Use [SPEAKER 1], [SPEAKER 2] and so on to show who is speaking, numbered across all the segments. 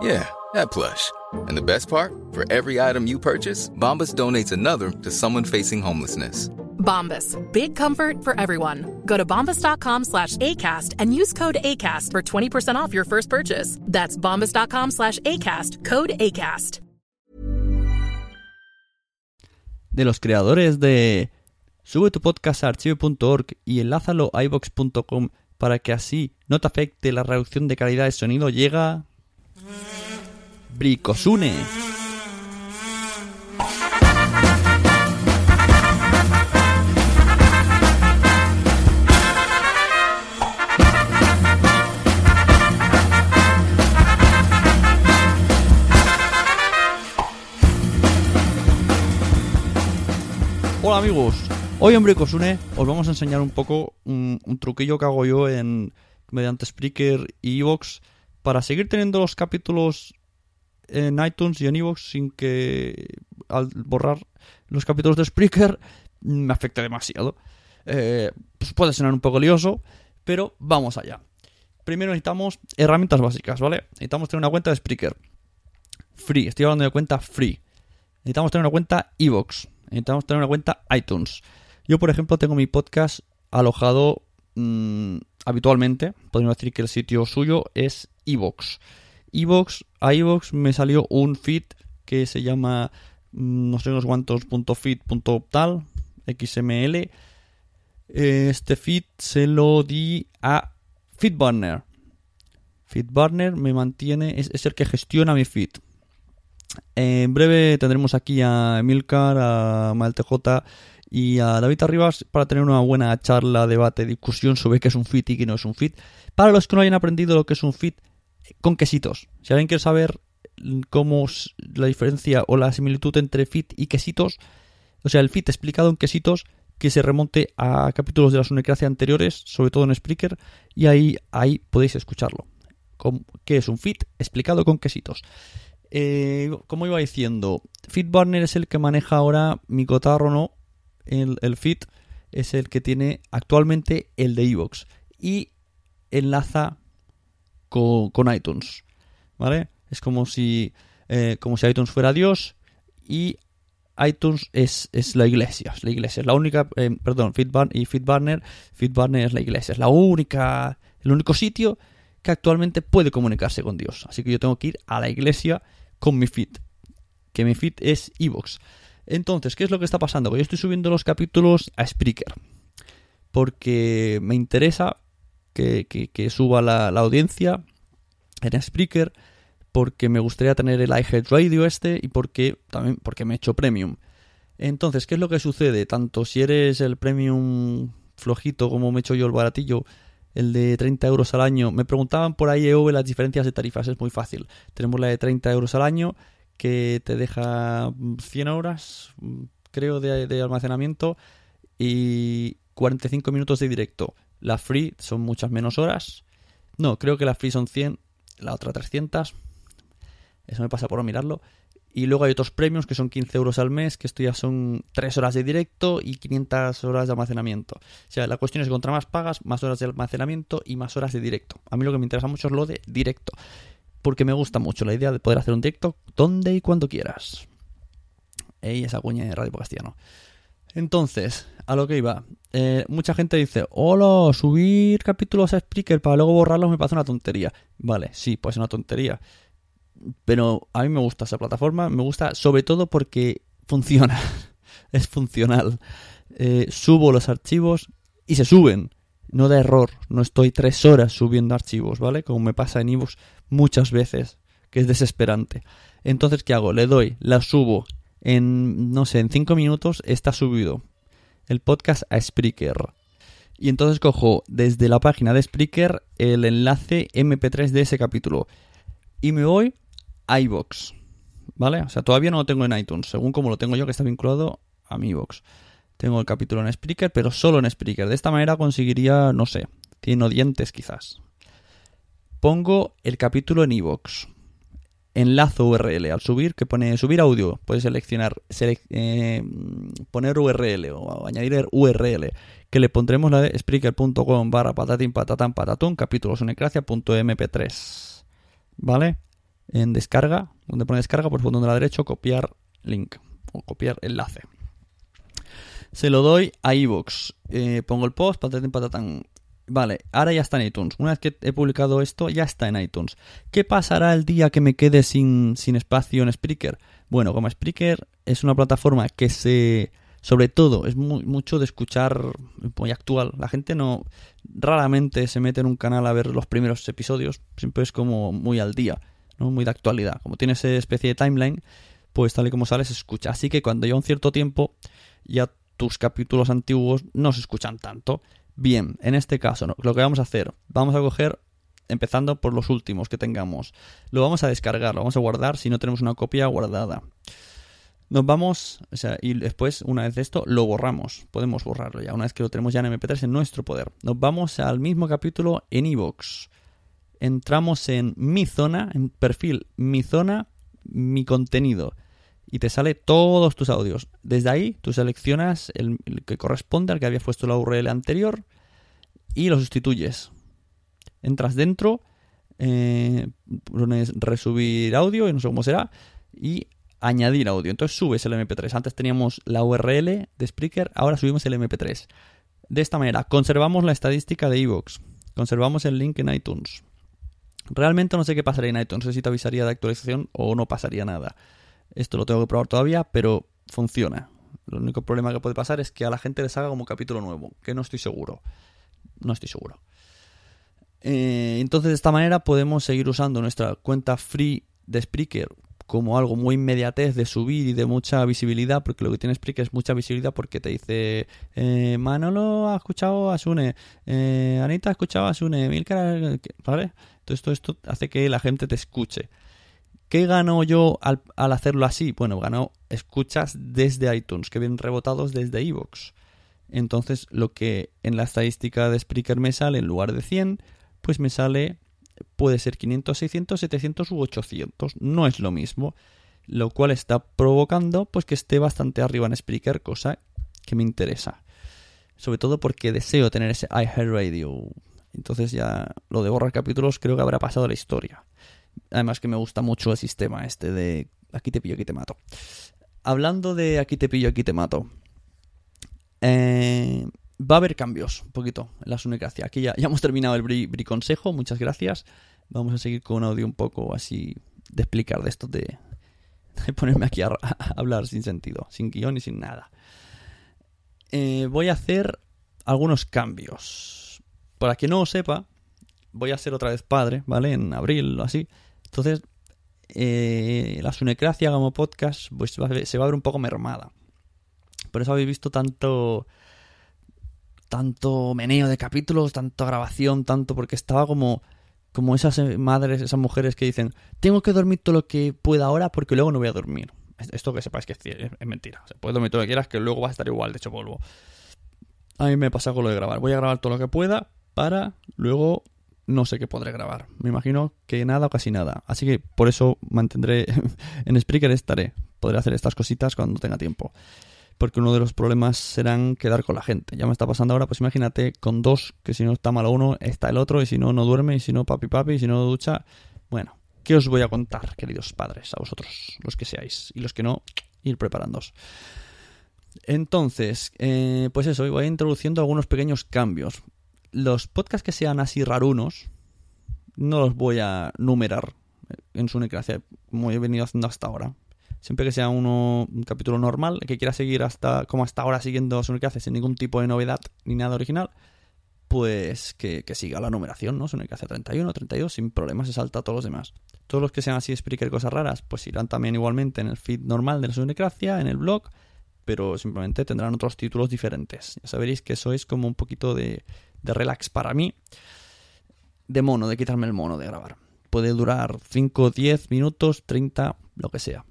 [SPEAKER 1] Yeah, that plush. And the best part? For every item you purchase, Bombas donates another to someone facing homelessness.
[SPEAKER 2] Bombas. Big comfort for everyone. Go to bombas.com slash ACAST and use code ACAST for 20% off your first purchase. That's bombas.com slash ACAST. Code ACAST.
[SPEAKER 3] De los creadores de Sube tu podcast a archive.org y enlázalo a ivox.com para que así no te afecte la reducción de calidad de sonido llega... Bricosune. Hola amigos, hoy en Bricosune os vamos a enseñar un poco un, truquillo que hago yo en mediante Spreaker y Evox para seguir teniendo los capítulos en iTunes y en Evox sin que al borrar los capítulos de Spreaker me afecte demasiado. Eh, pues puede sonar un poco lioso, pero vamos allá. Primero necesitamos herramientas básicas, ¿vale? Necesitamos tener una cuenta de Spreaker. Free, estoy hablando de cuenta free. Necesitamos tener una cuenta Evox. Necesitamos tener una cuenta iTunes. Yo, por ejemplo, tengo mi podcast alojado mmm, habitualmente. Podemos decir que el sitio suyo es Evox. Evox, a Evox me salió un feed que se llama mm, no sé unos cuantos punto punto tal XML. Este feed se lo di a Feedburner. Feedburner me mantiene, es, es el que gestiona mi feed. En breve tendremos aquí a Emilcar, a MalTJ y a David Arribas para tener una buena charla, debate, discusión sobre qué es un fit y qué no es un fit. Para los que no hayan aprendido lo que es un fit, con quesitos. Si alguien quiere saber cómo es la diferencia o la similitud entre fit y quesitos, o sea, el fit explicado en quesitos, que se remonte a capítulos de la Sunecracia anteriores, sobre todo en Spreaker, y ahí, ahí podéis escucharlo. ¿Qué es un fit? Explicado con quesitos. Eh, como iba diciendo, FitBurner es el que maneja ahora mi cotarro, ¿no? El, Fit es el que tiene actualmente el de Evox y enlaza con, con iTunes, ¿vale? Es como si, eh, como si iTunes fuera Dios y iTunes es, es la iglesia, es la iglesia, es la única, eh, perdón, Fitburn y Fitburner, Fitburner es la iglesia, es la única, el único sitio que actualmente puede comunicarse con Dios. Así que yo tengo que ir a la iglesia con mi feed, que mi feed es Evox. Entonces, ¿qué es lo que está pasando? Que yo estoy subiendo los capítulos a Spreaker, porque me interesa que, que, suba la, la, audiencia en Spreaker, porque me gustaría tener el iHeartRadio este y porque también porque me he hecho premium. Entonces, ¿qué es lo que sucede? Tanto si eres el premium flojito como me he hecho yo el baratillo, el de 30 euros al año. Me preguntaban por ahí EV las diferencias de tarifas, es muy fácil. Tenemos la de 30 euros al año que te deja 100 horas, creo, de, almacenamiento y 45 minutos de directo. La free son muchas menos horas. No, creo que la free son 100, la otra 300. Eso me pasa por no mirarlo. Y luego hay otros premios que son 15 euros al mes, que esto ya son 3 horas de directo y 500 horas de almacenamiento. O sea, la cuestión es que contra más pagas, más horas de almacenamiento y más horas de directo. A mí lo que me interesa mucho es lo de directo. Porque me gusta mucho la idea de poder hacer un directo donde y cuando quieras. Ey, esa cuña de Radio Castellano. Entonces, a lo que iba. Eh, mucha gente dice, hola, subir capítulos a Spreaker para luego borrarlos me parece una tontería. Vale, sí, pues es una tontería pero a mí me gusta esa plataforma, me gusta sobre todo porque funciona, es funcional. Eh, subo los archivos y se suben, no da error, no estoy tres horas subiendo archivos, ¿vale? Como me pasa en iVoox muchas veces, que es desesperante. Entonces, ¿qué hago? Le doy, la subo, en, no sé, en cinco minutos está subido el podcast a Spreaker. Y entonces cojo desde la página de Spreaker el enlace MP3 de ese capítulo. Y me voy iBox. ¿Vale? O sea, todavía no lo tengo en iTunes, según como lo tengo yo que está vinculado a mi iBox. Tengo el capítulo en Spreaker, pero solo en Spreaker. De esta manera conseguiría, no sé, 100 oyentes quizás. Pongo el capítulo en iBox. Enlazo URL. Al subir, que pone subir audio, puedes seleccionar, eh, poner URL o añadir URL. Que le pondremos la de spreaker.com barra patatín patatán patatún capítulos mp3. ¿Vale? en descarga, donde pone descarga, por el botón de la derecha, copiar link o copiar enlace. Se lo doy a iVoox. Eh, pongo el post, patatán, patatán. Vale, ahora ya está en iTunes. Una vez que he publicado esto, ya está en iTunes. ¿Qué pasará el día que me quede sin, sin espacio en Spreaker? Bueno, como Spreaker es una plataforma que se... Sobre todo, es muy, mucho de escuchar muy actual. La gente no... Raramente se mete en un canal a ver los primeros episodios. Siempre es como muy al día. Muy de actualidad. Como tiene esa especie de timeline, pues tal y como sale se escucha. Así que cuando lleva un cierto tiempo, ya tus capítulos antiguos no se escuchan tanto. Bien, en este caso, lo que vamos a hacer, vamos a coger, empezando por los últimos que tengamos. Lo vamos a descargar, lo vamos a guardar si no tenemos una copia guardada. Nos vamos, o sea, y después, una vez esto, lo borramos. Podemos borrarlo ya, una vez que lo tenemos ya en MP3 en nuestro poder. Nos vamos al mismo capítulo en iVoox entramos en mi zona, en perfil mi zona, mi contenido. Y te sale todos tus audios. Desde ahí tú seleccionas el, que corresponde al que había puesto la URL anterior y lo sustituyes. Entras dentro, eh, pones resubir audio, y no sé cómo será, y añadir audio. Entonces subes el MP3. Antes teníamos la URL de Spreaker, ahora subimos el MP3. De esta manera, conservamos la estadística de Evox, conservamos el link en iTunes, Realmente no sé qué pasaría en iTunes, no sé si te avisaría de actualización o no pasaría nada. Esto lo tengo que probar todavía, pero funciona. Lo único problema que puede pasar es que a la gente les haga como capítulo nuevo, que no estoy seguro. No estoy seguro. Eh, entonces de esta manera podemos seguir usando nuestra cuenta free de Spreaker como algo muy inmediatez de subir y de mucha visibilidad, porque lo que tiene Spreaker es mucha visibilidad porque te dice eh, Manolo ha escuchado a Sune, eh, Anita ha escuchado a Sune, Milcar, ¿vale? Entonces todo esto hace que la gente te escuche. ¿Qué gano yo al, hacerlo así? Bueno, gano escuchas desde iTunes, que vienen rebotados desde iVoox. Entonces, lo que en la estadística de Spreaker me sale en lugar de 100, pues me sale puede ser 500, 600, 700 u 800. No es lo mismo. Lo cual está provocando pues que esté bastante arriba en Spreaker, cosa que me interesa. Sobre todo porque deseo tener ese iHeartRadio. Entonces ya lo de borrar capítulos creo que habrá pasado la historia. Además que me gusta mucho el sistema este de aquí te pillo, aquí te mato. Hablando de aquí te pillo, aquí te mato. Eh, va a haber cambios un poquito en la. Aquí ya, ya hemos terminado el bri, consejo, muchas gracias. Vamos a seguir con un audio un poco así de explicar de esto, de, ponerme aquí a, hablar sin sentido, sin guion y sin nada. Eh, voy a hacer algunos cambios. Para quien no lo sepa, voy a ser otra vez padre, ¿vale? En abril o así. Entonces, eh, la Sunecracia como podcast pues se va a ver un poco mermada. Por eso habéis visto tanto tanto meneo de capítulos, tanto grabación, tanto porque estaba como como esas madres, esas mujeres que dicen, tengo que dormir todo lo que pueda ahora porque luego no voy a dormir. Esto que sepáis que es, mentira. Se puede dormir todo lo que quieras que luego va a estar igual de hecho polvo. A mí me pasa con lo de grabar. Voy a grabar todo lo que pueda para luego no sé qué podré grabar. Me imagino que nada o casi nada. Así que por eso mantendré en Spreaker estaré. Podré hacer estas cositas cuando tenga tiempo porque uno de los problemas serán quedar con la gente. Ya me está pasando ahora, pues imagínate con dos, que si no está malo uno, está el otro, y si no, no duerme, y si no, papi papi, y si no, ducha. Bueno, ¿qué os voy a contar, queridos padres, a vosotros, los que seáis, y los que no, ir preparándoos. Entonces, eh, pues eso, voy introduciendo algunos pequeños cambios. Los podcasts que sean así rarunos, no los voy a numerar en su necracia, como he venido haciendo hasta ahora siempre que sea uno, un capítulo normal, que quiera seguir hasta como hasta ahora siguiendo Sonic hace sin ningún tipo de novedad ni nada original, pues que, siga la numeración, ¿no? Sonic hace 31, 32, sin problemas, se salta a todos los demás. Todos los que sean así Spreaker cosas raras, pues irán también igualmente en el feed normal de la Sonecracia, en el blog, pero simplemente tendrán otros títulos diferentes. Ya sabréis que eso es como un poquito de, de relax para mí, de mono, de quitarme el mono de grabar. Puede durar 5, 10 minutos, 30, lo que sea.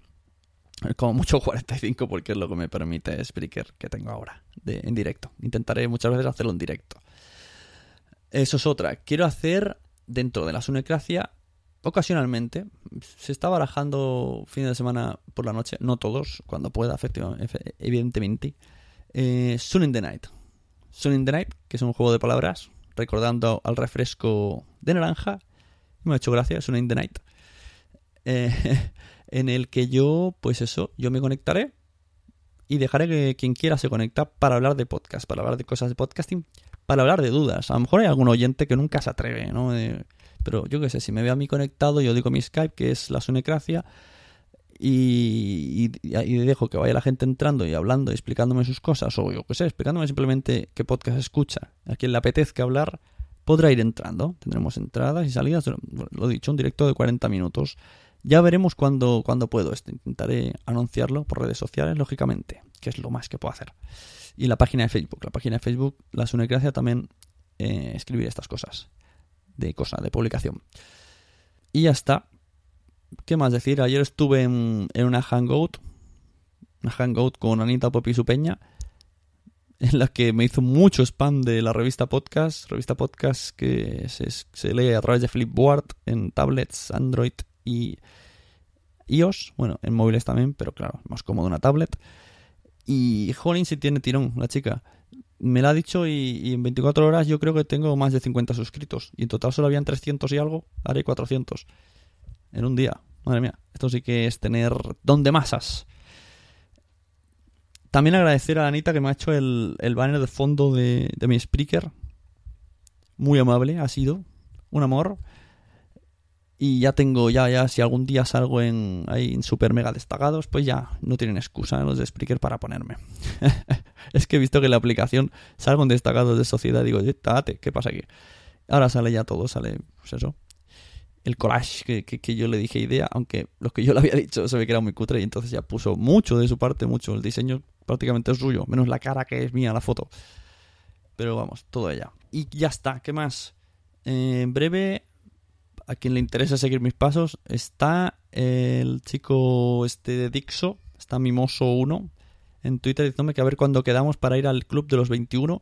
[SPEAKER 3] Como mucho 45 porque es lo que me permite Spreaker que tengo ahora de, en directo. Intentaré muchas veces hacerlo en directo. Eso es otra. Quiero hacer dentro de la Sunecracia ocasionalmente. Se está barajando fin de semana por la noche, no todos, cuando pueda, efectivamente, evidentemente. Eh, Sun in the Night. Sun in the Night, que es un juego de palabras, recordando al refresco de naranja. Me ha hecho gracia, Sun in the Night. Eh, en el que yo, pues eso, yo me conectaré y dejaré que quien quiera se conecta para hablar de podcast, para hablar de cosas de podcasting, para hablar de dudas. A lo mejor hay algún oyente que nunca se atreve, ¿no? Pero yo qué sé, si me ve a mí conectado, yo digo mi Skype, que es la Sunecracia, y, y, dejo que vaya la gente entrando y hablando y explicándome sus cosas, o yo qué sé, explicándome simplemente qué podcast escucha. A quien le apetezca hablar, podrá ir entrando. Tendremos entradas y salidas, lo he dicho, un directo de 40 minutos. Ya veremos cuándo, puedo esto. Intentaré anunciarlo por redes sociales, lógicamente, que es lo más que puedo hacer. Y la página de Facebook. La página de Facebook, la Sunecracia, también eh, escribir estas cosas. De cosa, de publicación. Y ya está. ¿Qué más decir? Ayer estuve en, una hangout. Una hangout con Anita Popi Peña. En la que me hizo mucho spam de la revista Podcast. Revista Podcast que se, se lee a través de Flipboard en tablets, Android y iOS, bueno, en móviles también, pero claro, más cómodo una tablet. Y jolín si tiene tirón la chica. Me la ha dicho y, en 24 horas yo creo que tengo más de 50 suscritos. Y en total solo habían 300 y algo, haré 400. En un día. Madre mía, esto sí que es tener don de masas. También agradecer a Anita que me ha hecho el, el banner de fondo de, de mi speaker. Muy amable, ha sido. Un amor. Y ya tengo, ya, ya, si algún día salgo en, ahí en super mega destacados, pues ya no tienen excusa los de Spreaker para ponerme. es que he visto que la aplicación salgo en destacados de sociedad, digo, date, ¿qué pasa aquí? Ahora sale ya todo, sale, pues eso, el collage que, que, yo le dije idea, aunque lo que yo le había dicho se ve que era muy cutre y entonces ya puso mucho de su parte, mucho. El diseño prácticamente es suyo, menos la cara que es mía, la foto. Pero vamos, todo ella. Y ya está, ¿qué más? Eh, en breve a quien le interesa seguir mis pasos, está el chico este de Dixo, está Mimoso1 en Twitter diciéndome que a ver cuándo quedamos para ir al club de los 21.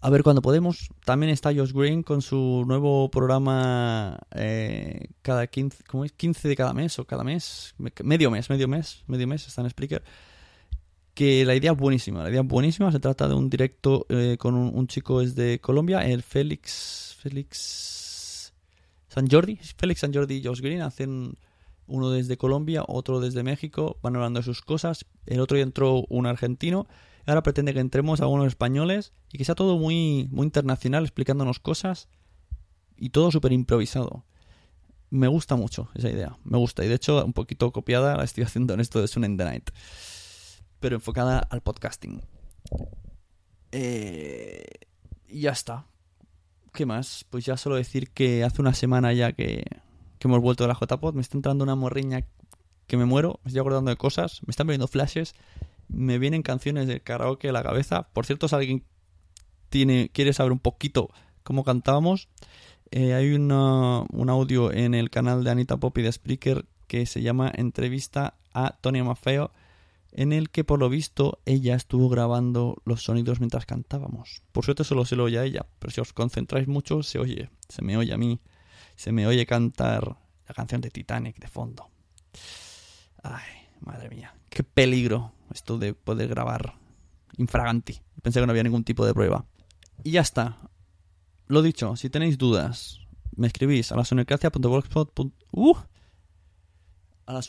[SPEAKER 3] A ver cuándo podemos. También está Josh Green con su nuevo programa eh, cada 15, ¿cómo es? 15 de cada mes o cada mes. Medio mes, medio mes, medio mes está en Spreaker. Que la idea es buenísima, la idea es buenísima. Se trata de un directo eh, con un, chico desde Colombia, el Félix. Félix. San Jordi, Félix San Jordi y Josh Green hacen uno desde Colombia, otro desde México, van hablando de sus cosas. El otro día entró un argentino, ahora pretende que entremos a unos españoles y que sea todo muy, muy internacional, explicándonos cosas y todo súper improvisado. Me gusta mucho esa idea, me gusta. Y de hecho, un poquito copiada la estoy haciendo en esto de Sun in the Night, pero enfocada al podcasting. Eh, y ya está. ¿Qué más? Pues ya solo decir que hace una semana ya que, hemos vuelto de la JPod, me está entrando una morriña que me muero, me estoy acordando de cosas, me están viniendo flashes, me vienen canciones de karaoke a la cabeza. Por cierto, si alguien tiene, quiere saber un poquito cómo cantábamos, eh, hay una, un audio en el canal de Anita Poppy de Spreaker que se llama Entrevista a Tony Maffeo, en el que por lo visto ella estuvo grabando los sonidos mientras cantábamos. Por suerte solo se lo oye a ella, pero si os concentráis mucho se oye, se me oye a mí, se me oye cantar la canción de Titanic de fondo. Ay, madre mía, qué peligro esto de poder grabar infraganti. Pensé que no había ningún tipo de prueba. Y ya está. Lo dicho, si tenéis dudas, me escribís a la uh, a la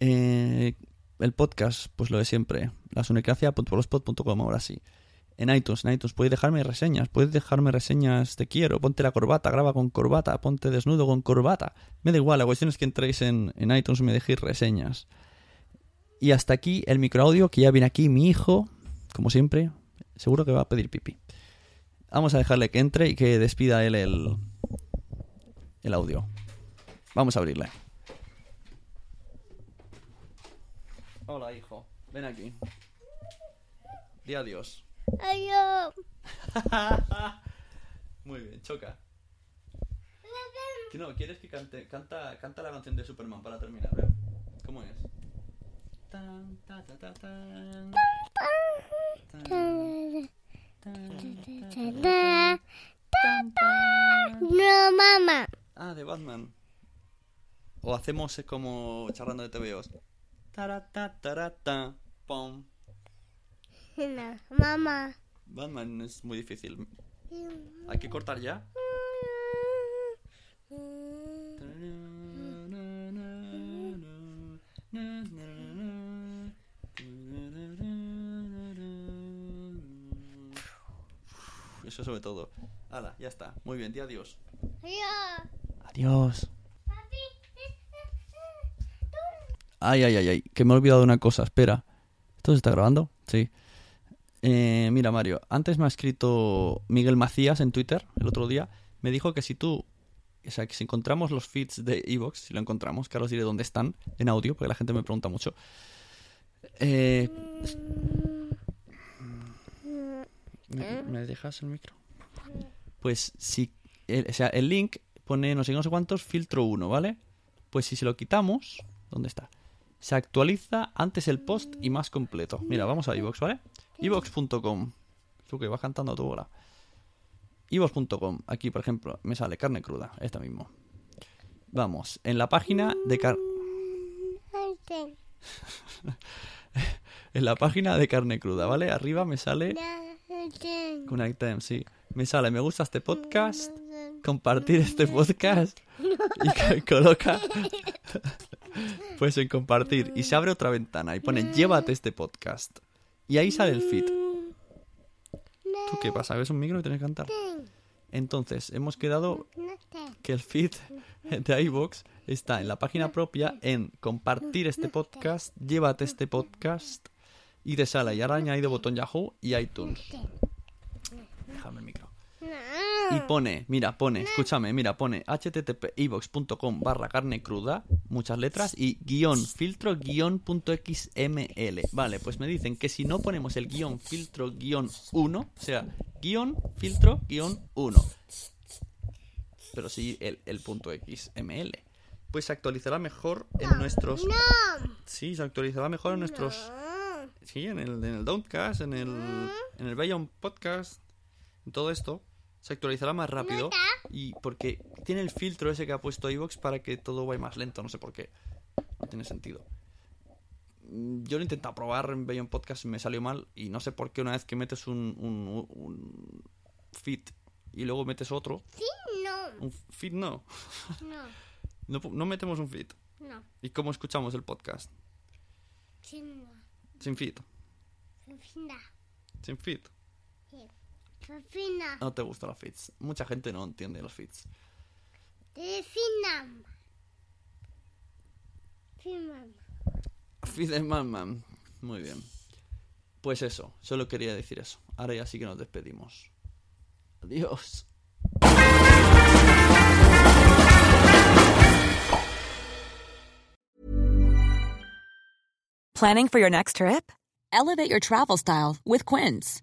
[SPEAKER 3] eh, El podcast, pues lo de siempre. La sunecracia.blogspot.com, ahora sí. En iTunes, en iTunes podéis dejarme reseñas, podéis dejarme reseñas te quiero, ponte la corbata, graba con corbata, ponte desnudo con corbata. Me da igual, la cuestión es que entréis en, en iTunes y me dejéis reseñas. Y hasta aquí el microaudio que ya viene aquí mi hijo, como siempre, seguro que va a pedir pipi. Vamos a dejarle que entre y que despida él el, el audio. Vamos a abrirle. Hola, hijo. Ven aquí. Di adiós.
[SPEAKER 4] Adiós.
[SPEAKER 3] Muy bien, choca. No, ¿quieres que cante? Canta, canta la canción de Superman para terminar. ven. ¿Cómo es? Tan, ta, ta, ta, tan. Tan, tan, tan, tan.
[SPEAKER 4] No, mamá.
[SPEAKER 3] Ah, de Batman. O hacemos eh, como charlando de TVOs. Tarata, tarata, pom.
[SPEAKER 4] No, mamá.
[SPEAKER 3] Batman es muy difícil. ¿Hay que cortar ya? Eso sobre todo. Hala, ya está. Muy bien, di adiós.
[SPEAKER 4] Adiós.
[SPEAKER 3] Adiós. Ay, ay, ay, ay. Que me he olvidado de una cosa. Espera. ¿Esto se está grabando? Sí. Eh, mira, Mario. Antes me ha escrito Miguel Macías en Twitter el otro día. Me dijo que si tú. O sea, que si encontramos los feeds de Evox, si lo encontramos, que ahora os diré dónde están en audio, porque la gente me pregunta mucho. Eh, ¿me, dejas el micro? Pues si. el- o sea, el link pone no sé no sé cuántos, filtro 1, ¿vale? Pues si se lo quitamos. ¿Dónde está? Se actualiza antes el post y más completo. Mira, vamos a iVoox, ¿vale? iVoox.com. Tú que vas cantando a tu hora. iVoox.com. Aquí, por ejemplo, me sale carne cruda. Esta mismo. Vamos, en la página de car en la página de carne cruda, ¿vale? Arriba me sale con item, sí. Me sale, me gusta este podcast, compartir este podcast y co- coloca pues en compartir y se abre otra ventana y pone llévate este podcast y ahí sale el feed. ¿Tú qué pasa? ¿Ves un micro y tienes que cantar? Entonces, hemos quedado que el feed de iVoox está en la página propia en compartir este podcast, llévate este podcast y te sale y ahora añadido botón Yahoo y iTunes. Déjame el micro. Y pone, mira, pone, escúchame, mira, pone http barra carne cruda, muchas letras, y guion filtro guion punto xml. Vale, pues me dicen que si no ponemos el guion filtro guion 1, o sea, guion filtro guion 1, pero sí el, el punto xml, pues se actualizará mejor en nuestros... Sí, se actualizará mejor en nuestros... Sí, en el, en el Downcast, en el, en el Beyond Podcast, en todo esto, se actualizará más rápido. Y porque tiene el filtro ese que ha puesto iVoox para que todo vaya más lento, no sé por qué. No tiene sentido. Mm, Yo lo he intentado probar en Beyond Podcast y me salió mal. Y no sé por qué una vez que metes un, un, un feed y luego metes otro.
[SPEAKER 4] No,
[SPEAKER 3] Un feed no.
[SPEAKER 4] no,
[SPEAKER 3] No, metemos un feed.
[SPEAKER 4] no.
[SPEAKER 3] ¿Y cómo escuchamos el podcast?
[SPEAKER 4] China.
[SPEAKER 3] Sin feed. Sin feed. No te gustan los fits. Mucha gente no entiende los
[SPEAKER 4] fits.
[SPEAKER 3] Finam. Fidemam. Fidemam. Muy bien. Pues eso, solo quería decir eso. Ahora ya sí que nos despedimos. Adiós.
[SPEAKER 5] Planning for your next trip?
[SPEAKER 6] Elevate your travel style with Quince.